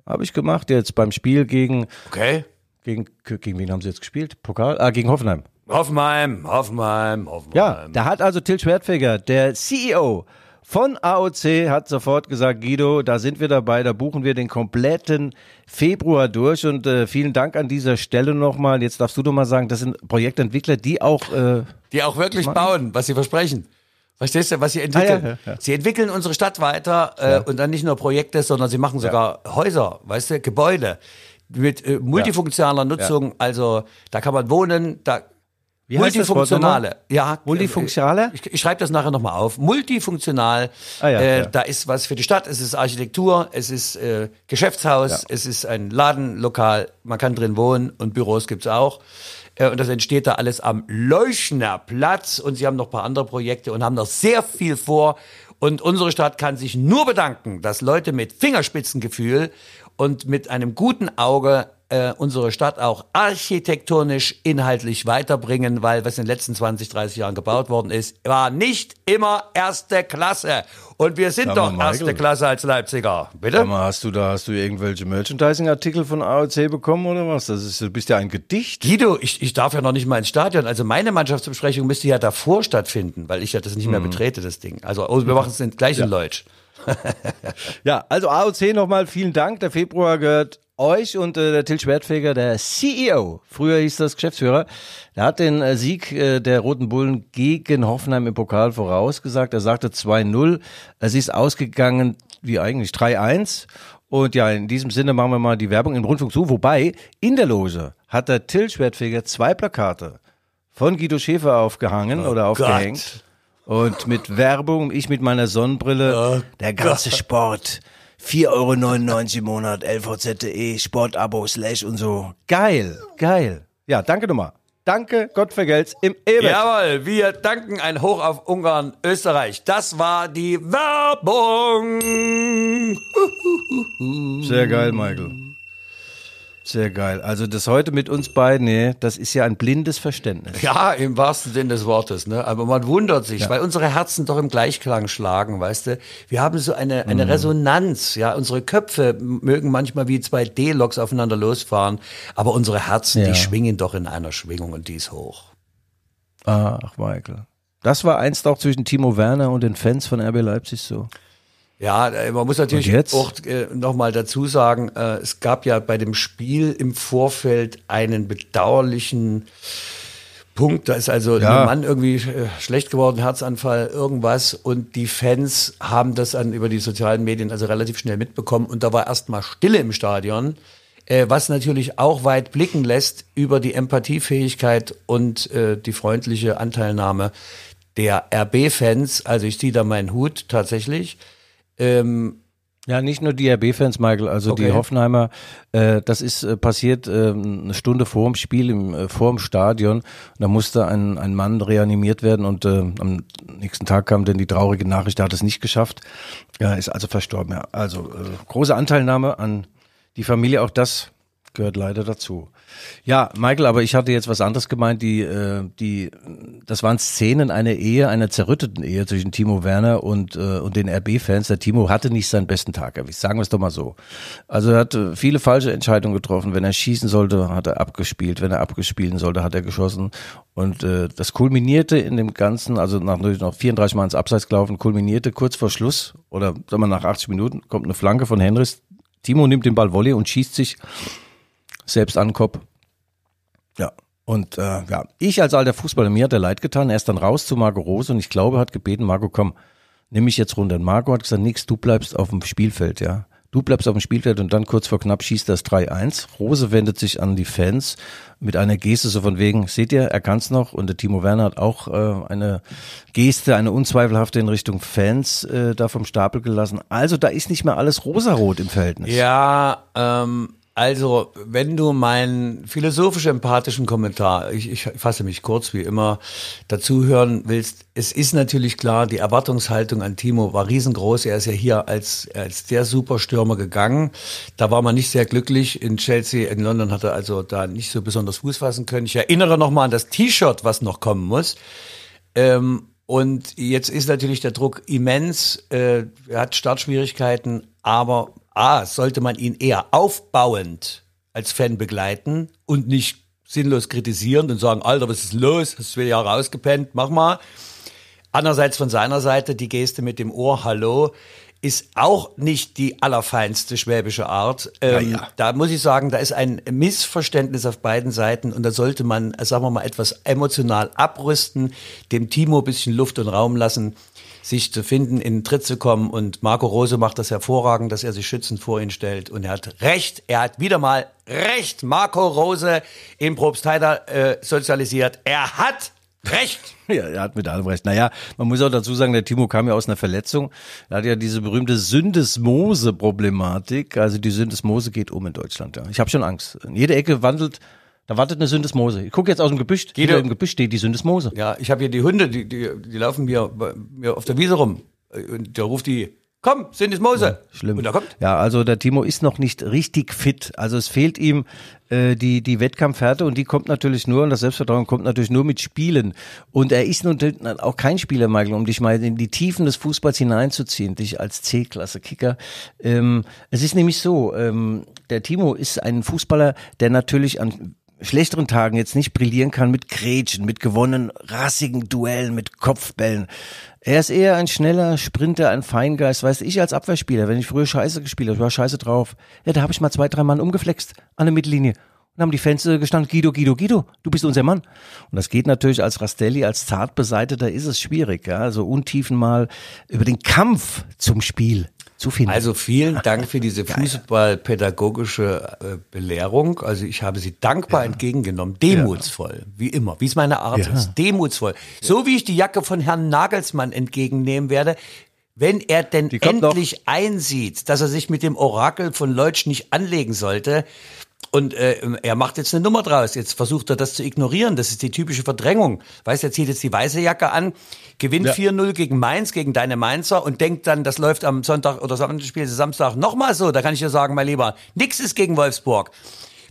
habe ich gemacht jetzt beim Spiel gegen. Okay. Gegen, gegen wen haben sie jetzt gespielt? Pokal? Ah, gegen Hoffenheim. Hoffenheim, Hoffenheim, Hoffenheim. Ja, da hat also Till Schwertfeger, der CEO von AOC, hat sofort gesagt, Guido, da sind wir dabei, da buchen wir den kompletten Februar durch und äh, vielen Dank an dieser Stelle nochmal. Jetzt darfst du doch mal sagen, das sind Projektentwickler, die auch... Äh, die auch wirklich machen. bauen, was sie versprechen. Verstehst du, was sie entwickeln? Ah, ja, ja, ja. Sie entwickeln unsere Stadt weiter äh, und dann nicht nur Projekte, sondern sie machen sogar Häuser, weißt du, Gebäude mit äh, multifunktionaler Nutzung. Also da kann man wohnen, da wie Multifunktionale. Ja. Multifunktionale? Ich, ich schreibe das nachher nochmal auf. Multifunktional. Ah, ja, äh, ja. Da ist was für die Stadt. Es ist Architektur, es ist äh, Geschäftshaus, ja. es ist ein Ladenlokal. Man kann drin wohnen und Büros gibt's auch. Äh, und das entsteht da alles am Leuschner Platz. Und sie haben noch ein paar andere Projekte und haben noch sehr viel vor. Und unsere Stadt kann sich nur bedanken, dass Leute mit Fingerspitzengefühl und mit einem guten Auge äh, unsere Stadt auch architektonisch inhaltlich weiterbringen, weil was in den letzten 20, 30 Jahren gebaut worden ist, war nicht immer erste Klasse. Und wir sind doch erste Klasse als Leipziger. Bitte? Mal, hast du da hast du irgendwelche Merchandising-Artikel von AOC bekommen oder was? Das ist, du bist ja ein Gedicht. Guido, ich, ich darf ja noch nicht mal ins Stadion. Also meine Mannschaftsbesprechung müsste ja davor stattfinden, weil ich ja das nicht mehr mhm. betrete, das Ding. Also oh, wir machen es gleich in ja. Deutsch. Ja, also AOC nochmal vielen Dank. Der Februar gehört euch und äh, der Till Schwertfeger, der CEO, früher hieß das Geschäftsführer, der hat den äh, Sieg äh, der Roten Bullen gegen Hoffenheim im Pokal vorausgesagt. Er sagte 2-0. Es ist ausgegangen wie eigentlich 3-1. Und ja, in diesem Sinne machen wir mal die Werbung im Rundfunk zu. Wobei, in der Loge hat der Till Schwertfeger zwei Plakate von Guido Schäfer aufgehangen oh oder aufgehängt. Und mit Werbung, ich mit meiner Sonnenbrille, oh der ganze Gott. Sport 4,99 Euro im Monat, lvz.de, Sportabo, Slash und so. Geil, geil. Ja, danke nochmal. Danke, Gott vergelt's im Ewig. Jawohl, wir danken ein Hoch auf Ungarn, Österreich. Das war die Werbung. Sehr geil, Michael. Sehr geil. Also das heute mit uns beiden, nee, das ist ja ein blindes Verständnis. Ja, im wahrsten Sinne des Wortes. Ne? Aber man wundert sich, ja. weil unsere Herzen doch im Gleichklang schlagen, weißt du. Wir haben so eine, eine mhm. Resonanz. Ja, unsere Köpfe mögen manchmal wie zwei D-Loks aufeinander losfahren, aber unsere Herzen, ja. die schwingen doch in einer Schwingung und die ist hoch. Ach, Michael. Das war einst auch zwischen Timo Werner und den Fans von RB Leipzig so. Ja, äh, man muss natürlich auch äh, nochmal dazu sagen, äh, es gab ja bei dem Spiel im Vorfeld einen bedauerlichen Punkt. Da ist also ja. ein Mann irgendwie äh, schlecht geworden, Herzanfall, irgendwas. Und die Fans haben das dann über die sozialen Medien also relativ schnell mitbekommen. Und da war erstmal Stille im Stadion. Äh, was natürlich auch weit blicken lässt über die Empathiefähigkeit und äh, die freundliche Anteilnahme der RB-Fans. Also ich ziehe da meinen Hut tatsächlich. Ähm, ja, nicht nur die RB-Fans, Michael, also okay. die Hoffenheimer, äh, das ist äh, passiert äh, eine Stunde vor dem Spiel, im, äh, vor dem Stadion. Da musste ein, ein Mann reanimiert werden und äh, am nächsten Tag kam dann die traurige Nachricht, er hat es nicht geschafft. Er ist also verstorben. Ja. Also äh, große Anteilnahme an die Familie, auch das gehört leider dazu. Ja, Michael, aber ich hatte jetzt was anderes gemeint. Die, äh, die, das waren Szenen einer Ehe, einer zerrütteten Ehe zwischen Timo Werner und äh, und den RB-Fans. Der Timo hatte nicht seinen besten Tag erwischt. Sagen wir es doch mal so. Also er hat äh, viele falsche Entscheidungen getroffen. Wenn er schießen sollte, hat er abgespielt. Wenn er abgespielen sollte, hat er geschossen. Und äh, das kulminierte in dem Ganzen, also nach noch 34 Mal ins Abseits gelaufen, kulminierte kurz vor Schluss oder sagen wir nach 80 Minuten kommt eine Flanke von Henrys. Timo nimmt den Ball Volley und schießt sich selbst an Kopf. Ja. Und äh, ja, ich als alter Fußballer, mir hat er leid getan. Er ist dann raus zu Marco Rose und ich glaube, hat gebeten, Marco, komm, nimm mich jetzt runter. Und Marco hat gesagt, nix, du bleibst auf dem Spielfeld, ja. Du bleibst auf dem Spielfeld und dann kurz vor knapp schießt das 3-1. Rose wendet sich an die Fans mit einer Geste so von wegen, seht ihr, er kann's noch. Und der Timo Werner hat auch äh, eine Geste, eine unzweifelhafte in Richtung Fans äh, da vom Stapel gelassen. Also da ist nicht mehr alles rosarot im Verhältnis. Ja, ähm, also, wenn du meinen philosophisch-empathischen Kommentar, ich, ich fasse mich kurz wie immer, dazu hören willst, es ist natürlich klar, die Erwartungshaltung an Timo war riesengroß. Er ist ja hier als, als der Superstürmer gegangen. Da war man nicht sehr glücklich. In Chelsea, in London hat er also da nicht so besonders Fuß fassen können. Ich erinnere nochmal an das T-Shirt, was noch kommen muss. Ähm, und jetzt ist natürlich der Druck immens. Äh, er hat Startschwierigkeiten, aber A, sollte man ihn eher aufbauend als Fan begleiten und nicht sinnlos kritisieren und sagen, Alter, was ist los? Hast du wieder Jahre ausgepennt? Mach mal. Andererseits von seiner Seite die Geste mit dem Ohr, hallo, ist auch nicht die allerfeinste schwäbische Art. Ähm, ja, ja. Da muss ich sagen, da ist ein Missverständnis auf beiden Seiten und da sollte man, sagen wir mal, etwas emotional abrüsten, dem Timo ein bisschen Luft und Raum lassen sich zu finden, in den Tritt zu kommen. Und Marco Rose macht das hervorragend, dass er sich schützend vor ihn stellt. Und er hat recht, er hat wieder mal recht. Marco Rose im Probstheider äh, sozialisiert. Er hat Recht. Ja, er hat mit allem recht. Naja, man muss auch dazu sagen, der Timo kam ja aus einer Verletzung. Er hat ja diese berühmte Syndesmose-Problematik. Also die Syndesmose geht um in Deutschland. Ja. Ich habe schon Angst. In jeder Ecke wandelt da wartet eine Syndesmose. Ich gucke jetzt aus dem Gebüsch. Jeder im Gebüsch steht die Syndesmose. Ja, ich habe hier die Hunde, die, die, die laufen mir, mir auf der Wiese rum. Und da ruft die Komm, sind es Mose. Ja, schlimm. Und er kommt. Ja, also der Timo ist noch nicht richtig fit. Also es fehlt ihm äh, die, die Wettkampfhärte und die kommt natürlich nur, und das Selbstvertrauen kommt natürlich nur mit Spielen. Und er ist nun auch kein Spieler, Michael, um dich mal in die Tiefen des Fußballs hineinzuziehen, dich als C-Klasse-Kicker. Ähm, es ist nämlich so, ähm, der Timo ist ein Fußballer, der natürlich an schlechteren Tagen jetzt nicht brillieren kann mit Grätschen, mit gewonnenen rassigen Duellen, mit Kopfbällen. Er ist eher ein schneller Sprinter, ein Feingeist, weiß ich als Abwehrspieler, wenn ich früher Scheiße gespielt habe, ich war scheiße drauf. Ja, da habe ich mal zwei, drei Mann umgeflext an der Mittellinie. Und haben die Fans gestanden, Guido, Guido, Guido, du bist unser Mann. Und das geht natürlich als Rastelli, als Zartbeseiteter ist es schwierig, ja, so untiefen mal über den Kampf zum Spiel zu finden. Also vielen Dank für diese fußballpädagogische äh, Belehrung. Also ich habe sie dankbar ja. entgegengenommen, demutsvoll, ja. wie immer, wie es meine Art ja. ist, demutsvoll. So wie ich die Jacke von Herrn Nagelsmann entgegennehmen werde, wenn er denn endlich noch. einsieht, dass er sich mit dem Orakel von Leutsch nicht anlegen sollte, und äh, er macht jetzt eine Nummer draus. Jetzt versucht er das zu ignorieren. Das ist die typische Verdrängung. Weißt, er zieht jetzt die weiße Jacke an, gewinnt ja. 4-0 gegen Mainz, gegen deine Mainzer und denkt dann, das läuft am Sonntag oder Spiel Samstag nochmal so. Da kann ich dir sagen, mein Lieber, nix ist gegen Wolfsburg.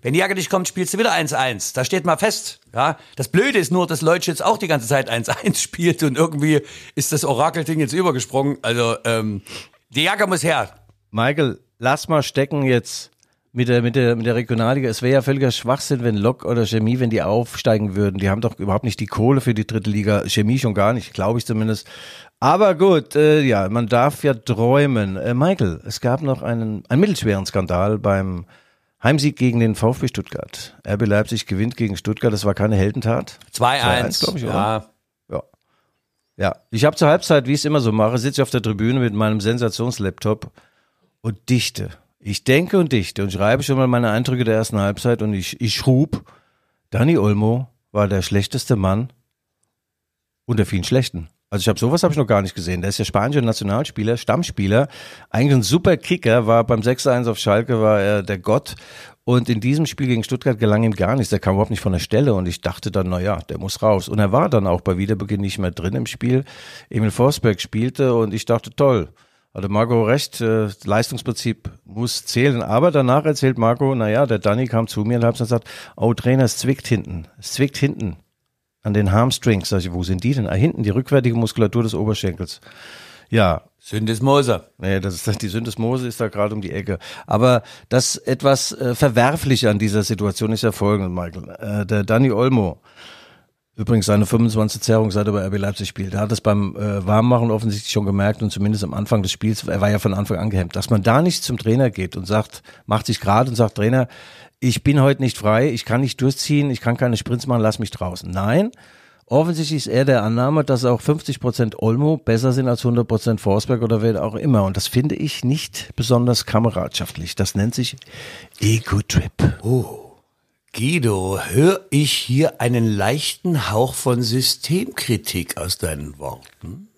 Wenn die Jacke nicht kommt, spielst du wieder 1-1. Da steht mal fest. Ja, das Blöde ist nur, dass Leutsch jetzt auch die ganze Zeit 1-1 spielt und irgendwie ist das Orakelding jetzt übergesprungen. Also ähm, die Jacke muss her. Michael, lass mal stecken jetzt mit der, mit der, mit der Regionalliga. Es wäre ja völliger Schwachsinn, wenn Lok oder Chemie, wenn die aufsteigen würden. Die haben doch überhaupt nicht die Kohle für die dritte Liga. Chemie schon gar nicht, glaube ich zumindest. Aber gut, äh, ja, man darf ja träumen. Äh, Michael, es gab noch einen, einen mittelschweren Skandal beim Heimsieg gegen den VfB Stuttgart. RB Leipzig gewinnt gegen Stuttgart. Das war keine Heldentat. 2-1, glaube ich, oder? Ja. Ja. Ja, ich habe zur Halbzeit, wie ich es immer so mache, sitze ich auf der Tribüne mit meinem Sensationslaptop und dichte ich denke und dichte und schreibe schon mal meine Eindrücke der ersten Halbzeit und ich, ich schrub, Dani Olmo war der schlechteste Mann unter vielen Schlechten. Also ich habe sowas habe ich noch gar nicht gesehen. Der ist ja spanischer Nationalspieler, Stammspieler, eigentlich ein super Kicker, war beim 6-1 auf Schalke, war er der Gott. Und in diesem Spiel gegen Stuttgart gelang ihm gar nichts. Der kam überhaupt nicht von der Stelle und ich dachte dann, na ja, der muss raus. Und er war dann auch bei Wiederbeginn nicht mehr drin im Spiel. Emil Forsberg spielte und ich dachte, toll, hatte Marco recht, äh, Leistungsprinzip muss zählen. Aber danach erzählt Marco, naja, der Danny kam zu mir und hat gesagt, oh Trainer, es zwickt hinten. Es zwickt hinten an den Hamstrings. Sag ich, wo sind die denn? Ah, hinten, die rückwärtige Muskulatur des Oberschenkels. Ja. Syndesmose. Nee, das ist, die Syndesmose ist da gerade um die Ecke. Aber das etwas äh, Verwerfliche an dieser Situation ist ja folgendes, Michael. Äh, der Danny Olmo, Übrigens seine 25 Zerrung, seit er bei RB Leipzig spielt. Er hat es beim äh, Warmmachen offensichtlich schon gemerkt und zumindest am Anfang des Spiels, er war ja von Anfang an gehemmt, dass man da nicht zum Trainer geht und sagt, macht sich gerade und sagt, Trainer, ich bin heute nicht frei, ich kann nicht durchziehen, ich kann keine Sprints machen, lass mich draußen. Nein, offensichtlich ist er der Annahme, dass auch 50 Prozent Olmo besser sind als 100 Prozent Forsberg oder wer auch immer. Und das finde ich nicht besonders kameradschaftlich. Das nennt sich Ego-Trip. Oh. Guido, höre ich hier einen leichten Hauch von Systemkritik aus deinen Worten?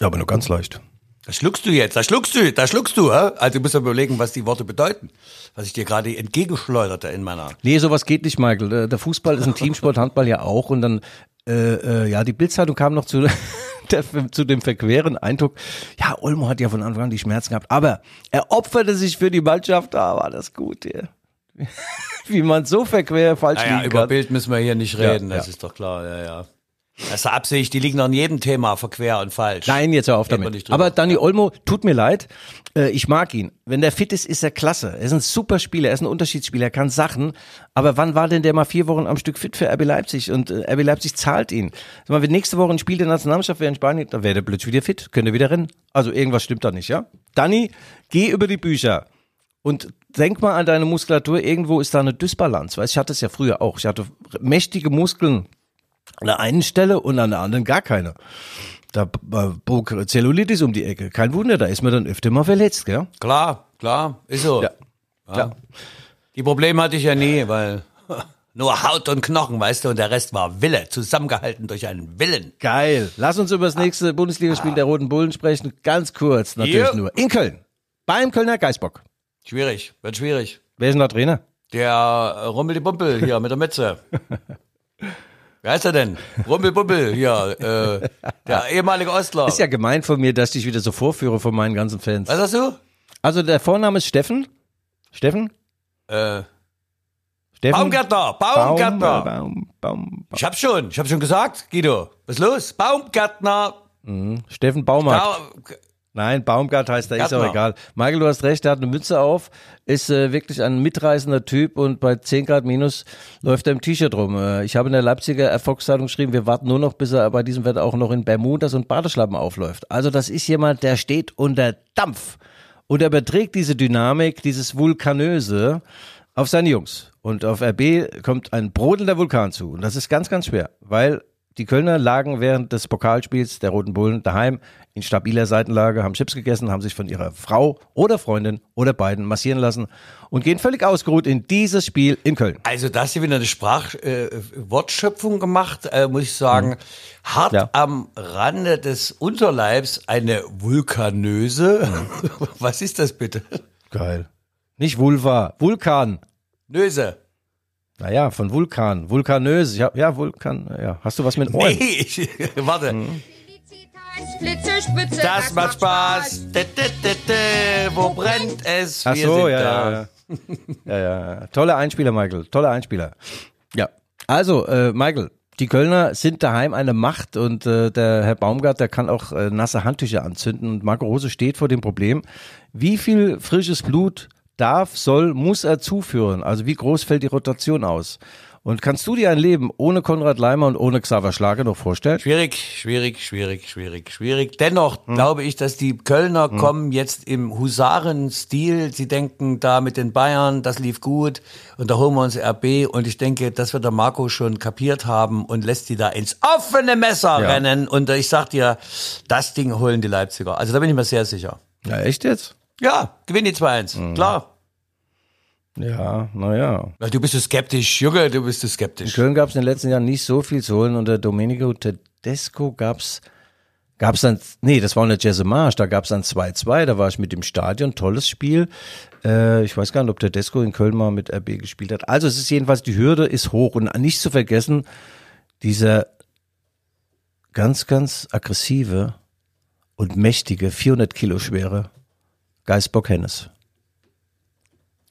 Ja, aber nur ganz leicht. Das schluckst du jetzt, das schluckst du, das schluckst du, hä? Also du musst ja überlegen, was die Worte bedeuten. Was ich dir gerade entgegenschleuderte in meiner. Nee, sowas geht nicht, Michael. Der Fußball ist ein Teamsport, Handball ja auch. Und dann, äh, äh, ja, die Bildzeitung kam noch zu, der, zu dem verqueren Eindruck, ja, Olmo hat ja von Anfang an die Schmerzen gehabt, aber er opferte sich für die Mannschaft, da war das gut, ja. wie man so verquer falsch naja, liegen über kann. Bild müssen wir hier nicht reden, ja, das ja. ist doch klar, ja, ja. Das ist Absicht, die liegen an jedem Thema verquer und falsch. Nein, jetzt hör auf damit. Aber Dani Olmo, tut mir leid, äh, ich mag ihn. Wenn der fit ist, ist er klasse. Er ist ein super Spieler, er ist ein Unterschiedsspieler, er kann Sachen. Aber wann war denn der mal vier Wochen am Stück fit für RB Leipzig? Und äh, RB Leipzig zahlt ihn. Wenn nächste Woche ein Spiel der Nationalmannschaft wäre in Spanien, dann wäre der plötzlich wieder fit, könnte wieder rennen. Also irgendwas stimmt da nicht, ja? Dani, geh über die Bücher. Und denk mal an deine Muskulatur, irgendwo ist da eine Dysbalance. Weißt, ich hatte es ja früher auch. Ich hatte mächtige Muskeln an der einen Stelle und an der anderen gar keine. Da bog Zellulitis um die Ecke. Kein Wunder, da ist man dann öfter mal verletzt, gell? Klar, klar, ist so. Ja. ja. ja. Die Probleme hatte ich ja nie, weil nur Haut und Knochen, weißt du, und der Rest war Wille, zusammengehalten durch einen Willen. Geil. Lass uns über das nächste Bundesligaspiel ah. der Roten Bullen sprechen. Ganz kurz, natürlich Hier. nur. In Köln. Beim Kölner Geisbock. Schwierig, wird schwierig. Wer ist denn der Trainer? Der äh, Rummel die Bumpel hier mit der Mütze. Wer heißt er denn? Rumpelbumpel, ja, äh, der ehemalige Ostler. Ist ja gemein von mir, dass ich dich wieder so vorführe von meinen ganzen Fans. Was hast du? Also der Vorname ist Steffen. Steffen? Äh, Steffen? Baumgärtner, Baumgärtner. Baum, Baum, Baum, Ich hab schon, ich hab schon gesagt, Guido. Was ist los? Baumgärtner. Steffen Baumarkt. Bau- Nein, Baumgart heißt er, ist auch egal. Michael, du hast recht, er hat eine Mütze auf, ist äh, wirklich ein mitreißender Typ und bei 10 Grad minus läuft er im T-Shirt rum. Äh, ich habe in der Leipziger Erfolgszeitung geschrieben, wir warten nur noch, bis er bei diesem Wetter auch noch in Bermudas und Badeschlappen aufläuft. Also das ist jemand, der steht unter Dampf und er überträgt diese Dynamik, dieses Vulkanöse auf seine Jungs. Und auf RB kommt ein brodelnder Vulkan zu. Und das ist ganz, ganz schwer, weil die Kölner lagen während des Pokalspiels der Roten Bullen daheim in stabiler Seitenlage, haben Chips gegessen, haben sich von ihrer Frau oder Freundin oder beiden massieren lassen und gehen völlig ausgeruht in dieses Spiel in Köln. Also da hast du wieder eine Sprachwortschöpfung äh, Wortschöpfung gemacht, äh, muss ich sagen. Hart Ja. am Rande des Unterleibs eine vulkanöse. Was ist das bitte? Geil. Nicht Vulva, Vulkan. Nöse. Naja, von Vulkan, vulkanös. Hab, ja, Vulkan, ja. Hast du was mit Ohren? Nee, ich, warte. Blitzespitze, Das macht Spaß. Dä, dä, dä. Wo brennt es? Ach so, ja, da. ja, ja. ja, ja. Toller Einspieler, Michael. Toller Einspieler. Ja. Also, äh, Michael, die Kölner sind daheim eine Macht und äh, der Herr Baumgart, der kann auch äh, nasse Handtücher anzünden und Marco Rose steht vor dem Problem, wie viel frisches Blut darf, soll, muss er zuführen? Also wie groß fällt die Rotation aus? Und kannst du dir ein Leben ohne Konrad Leimer und ohne Xaver Schlager noch vorstellen? Schwierig, schwierig, schwierig, schwierig, schwierig. Dennoch Hm. glaube ich, dass die Kölner kommen jetzt im Husaren-Stil. Sie denken da mit den Bayern, das lief gut und da holen wir uns RB und ich denke, das wird der Marco schon kapiert haben und lässt die da ins offene Messer Ja. rennen und ich sag dir, das Ding holen die Leipziger. Also da bin ich mir sehr sicher. Ja, echt jetzt? Ja, gewinnen die 2-1, Hm. klar. Ja, naja. Ja, Du bist so skeptisch, Junge, du bist so In skeptisch. Köln gab es in den letzten Jahren nicht so viel zu holen. Unter Domenico Tedesco gab's gab's dann, nee, das war unter Jesse Marsch, da gab's dann 2-2, da war ich mit dem Stadion, tolles Spiel. Äh, ich weiß gar nicht, ob Tedesco in Köln mal mit RB gespielt hat. Also es ist jedenfalls, die Hürde ist hoch und nicht zu vergessen, dieser ganz, ganz aggressive und mächtige, 400 Kilo schwere Geisbock Hennes.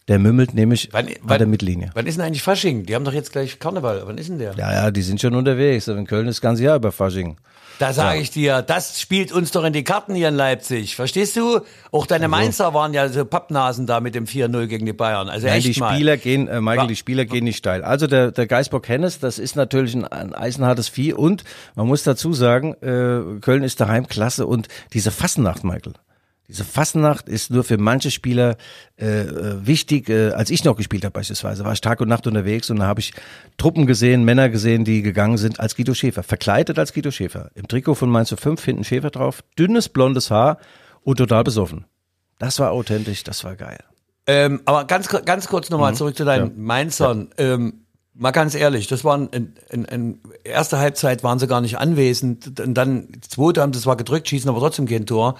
Der mümmelt nämlich Wann- an wann- der Mittellinie. Wann ist denn eigentlich Fasching? Die haben doch jetzt gleich Karneval. Wann ist denn der? Ja, ja, die sind schon unterwegs. In Köln ist das ganze Jahr über Fasching. Da sage ich dir, das spielt uns doch in die Karten hier in Leipzig. Verstehst du? Auch deine Mainzer waren ja so Pappnasen da mit dem 4-0 gegen die Bayern. Also Nein, echt die mal. Spieler gehen, äh, Michael, Ja. die Spieler gehen nicht steil. Also der, der Geisbock Hennes, das ist natürlich ein, ein eisenhartes Vieh und man muss dazu sagen, äh, Köln ist daheim klasse und diese Fassennacht, Michael. Diese Fassennacht ist nur für manche Spieler äh, äh, wichtig. Äh, als ich noch gespielt habe beispielsweise, war ich Tag und Nacht unterwegs und da habe ich Truppen gesehen, Männer gesehen, die gegangen sind als Guido Schäfer, verkleidet als Guido Schäfer. Im Trikot von Mainz 5 hinten Schäfer drauf, dünnes blondes Haar und total besoffen. Das war authentisch, das war geil. Ähm, aber ganz, ganz kurz nochmal Mhm. zurück zu deinen Mainzern. Ähm, mal ganz ehrlich, das waren in, in, in erste Halbzeit waren sie gar nicht anwesend. Und dann zweite haben sie zwar gedrückt, schießen aber trotzdem kein Tor.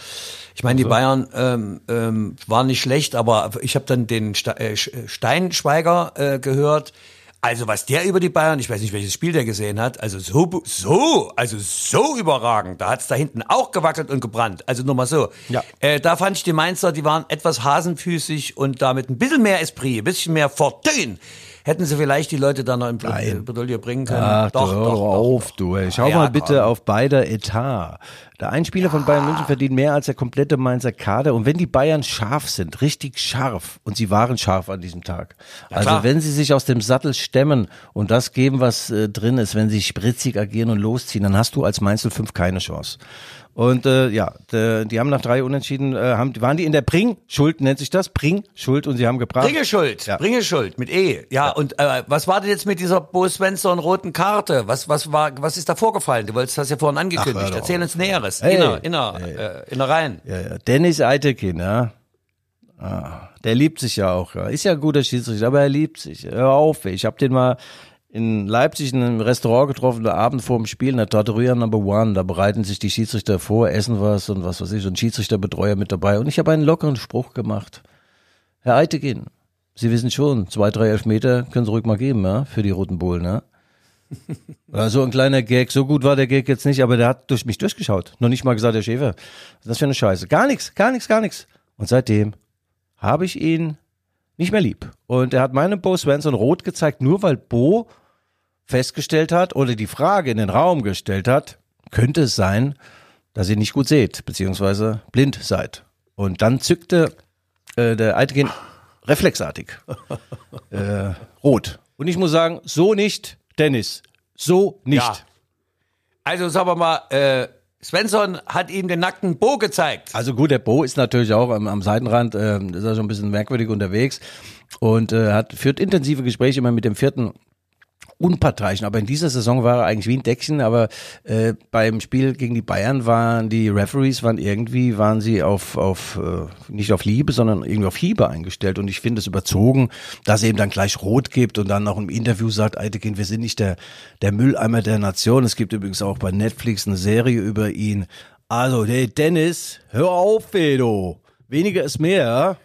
Ich meine, die Bayern ähm, ähm, waren nicht schlecht, aber ich habe dann den äh, Sch- Steinschweiger äh, gehört. Also was der über die Bayern, ich weiß nicht, welches Spiel der gesehen hat, also so, so, also so überragend. Da hat's da hinten auch gewackelt und gebrannt. Also nur mal so. Ja. Äh, da fand ich die Mainzer, die waren etwas hasenfüßig und damit ein bisschen mehr Esprit, ein bisschen mehr Fortune. Hätten sie vielleicht die Leute da noch in. Bredouille bringen können. Ach, doch, doch, hör doch, auf, doch. du. Ey. Schau Ja, mal bitte komm. auf beider Etat. Der ein Spieler von Bayern München verdient mehr als der komplette Mainzer Kader. Und wenn die Bayern scharf sind, richtig scharf, und sie waren scharf an diesem Tag, also klar. wenn sie sich aus dem Sattel stemmen und das geben, was äh, drin ist, wenn sie spritzig agieren und losziehen, dann hast du als Mainz 05 keine Chance. Und äh, ja, de, die haben nach drei Unentschieden, äh, haben, waren die in der Bring-Schuld, nennt sich das, Bring-Schuld, und sie haben gebracht. Bringeschuld, Ja. Bringeschuld mit E. Ja, und äh, was war denn jetzt mit dieser Bo Svensson roten Karte? Was was war was ist da vorgefallen? Du wolltest das ja vorhin angekündigt. doch Erzähl uns Näheres. Hey. Inner, inner, äh, innerein. Ja, ja. Dennis Eitekin, ja. Ah, der liebt sich ja auch. Ja. Ist ja ein guter Schiedsrichter, aber er liebt sich. Hör auf, ich habe den mal in Leipzig in einem Restaurant getroffen, der Abend vor dem Spiel, in der Trattoria Number One. Da bereiten sich die Schiedsrichter vor, essen was und was weiß ich, so ein Schiedsrichterbetreuer mit dabei. Und ich habe einen lockeren Spruch gemacht. Herr Eitekin, Sie wissen schon, zwei, drei Elfmeter können Sie ruhig mal geben, ja, für die Roten Bullen, ja. So ein kleiner Gag, so gut war der Gag jetzt nicht, aber der hat durch mich durchgeschaut. Noch nicht mal gesagt, der Schäfer. Das für eine Scheiße. Gar nichts, gar nichts, gar nichts. Und seitdem habe ich ihn nicht mehr lieb. Und er hat meinem Bo Svensson rot gezeigt, nur weil Bo festgestellt hat oder die Frage in den Raum gestellt hat, könnte es sein, dass ihr nicht gut seht, beziehungsweise blind seid. Und dann zückte äh, der Eitekin reflexartig äh, rot. Und ich muss sagen, so nicht, Dennis. So nicht. Ja. Also sagen wir mal, äh, Svensson hat ihm den nackten Bo gezeigt. Also gut, der Bo ist natürlich auch am, am Seitenrand, äh, ist er schon ein bisschen merkwürdig unterwegs und äh, hat führt intensive Gespräche immer mit dem vierten unparteiischen. Aber in dieser Saison war er eigentlich wie ein Deckchen. Aber äh, beim Spiel gegen die Bayern waren die Referees waren irgendwie waren sie auf auf äh, nicht auf Liebe, sondern irgendwie auf Hiebe eingestellt. Und ich finde es überzogen, dass er eben dann gleich Rot gibt und dann noch im Interview sagt, Eitekin, wir sind nicht der der Mülleimer der Nation. Es gibt übrigens auch bei Netflix eine Serie über ihn. Also, hey Dennis, hör auf, Fedo. Weniger ist mehr.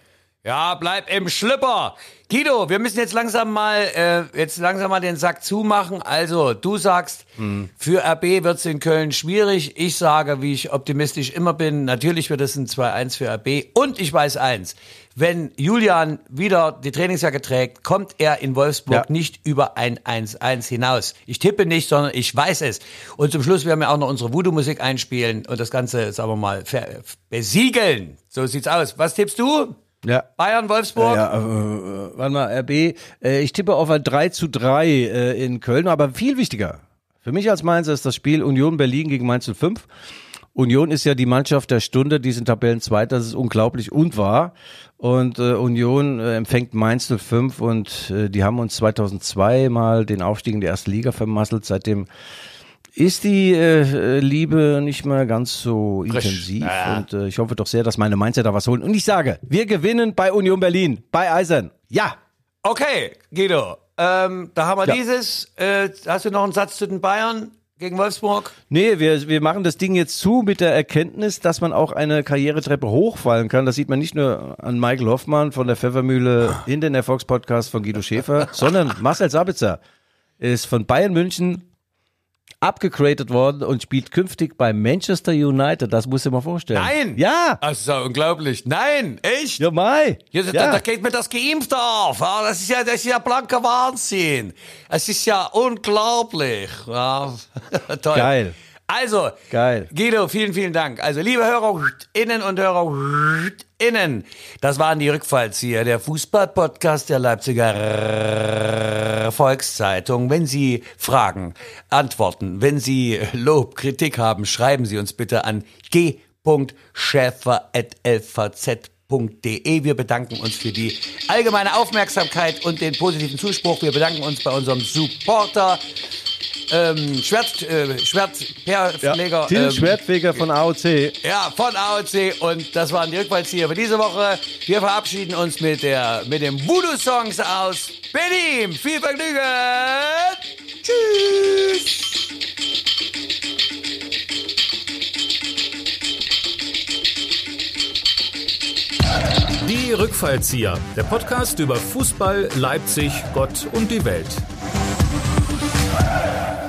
Ja, bleib im Schlipper. Guido, wir müssen jetzt langsam mal, äh, jetzt langsam mal den Sack zumachen. Also, du sagst, hm. für RB wird es in Köln schwierig. Ich sage, wie ich optimistisch immer bin, natürlich wird es ein 2-1 für RB. Und ich weiß eins, wenn Julian wieder die Trainingsjacke trägt, kommt er in Wolfsburg ja. nicht über ein 1-1 hinaus. Ich tippe nicht, sondern ich weiß es. Und zum Schluss werden wir auch noch unsere Voodoo-Musik einspielen und das Ganze, sagen wir mal, besiegeln. So sieht's aus. Was tippst du? Ja. Bayern, Wolfsburg. Ja, ja äh, warte mal, RB. Äh, ich tippe auf ein 3 zu 3 äh, in Köln, aber viel wichtiger. Für mich als Mainzer ist das Spiel Union Berlin gegen Mainz 05. Union ist ja die Mannschaft der Stunde, die sind Tabellenzweiter, das ist unglaublich und wahr. Und äh, Union äh, empfängt Mainz 05 und äh, die haben uns 2002 mal den Aufstieg in die erste Liga vermasselt. Seitdem ist die äh, Liebe nicht mehr ganz so Frisch. intensiv ja. und äh, ich hoffe doch sehr, dass meine Mainzer da was holen. Und ich sage, wir gewinnen bei Union Berlin, bei Eisern. Ja. Okay, Guido. Ähm, da haben wir ja. dieses. Äh, hast du noch einen Satz zu den Bayern? Gegen Wolfsburg? Nee, wir, wir machen das Ding jetzt zu mit der Erkenntnis, dass man auch eine Karrieretreppe hochfallen kann. Das sieht man nicht nur an Michael Hoffmann von der Pfeffermühle in den Erfolgspodcast von Guido Schäfer, sondern Marcel Sabitzer ist von Bayern München abgegradet worden und spielt künftig bei Manchester United. Das muss ich mal vorstellen. Nein! Ja! Das ist ja unglaublich. Nein! Echt? Ja, mai! Ja, da, ja. da geht mir das Geimpfte auf. Das ist ja, das ist ja blanker Wahnsinn. Es ist ja unglaublich. Ja. Toll. Geil. Also, Geil. Guido, vielen, vielen Dank. Also, liebe HörerInnen und HörerInnen, das waren die Rückfallzieher, der Fußball-Podcast der Leipziger Volkszeitung. Wenn Sie Fragen, Antworten, wenn Sie Lob, Kritik haben, schreiben Sie uns bitte an g.schäfer.lvz.de. Wir bedanken uns für die allgemeine Aufmerksamkeit und den positiven Zuspruch. Wir bedanken uns bei unserem Supporter ähm, Schwert, äh, Schwertpfleger. Ja, Till ähm, Schwertfeger von AOC. Ja, von AOC. Und das waren die Rückfallzieher für diese Woche. Wir verabschieden uns mit, der, mit dem Voodoo-Songs aus Berlin. Viel Vergnügen. Tschüss. Die Rückfallzieher, der Podcast über Fußball, Leipzig, Gott und die Welt. Yeah.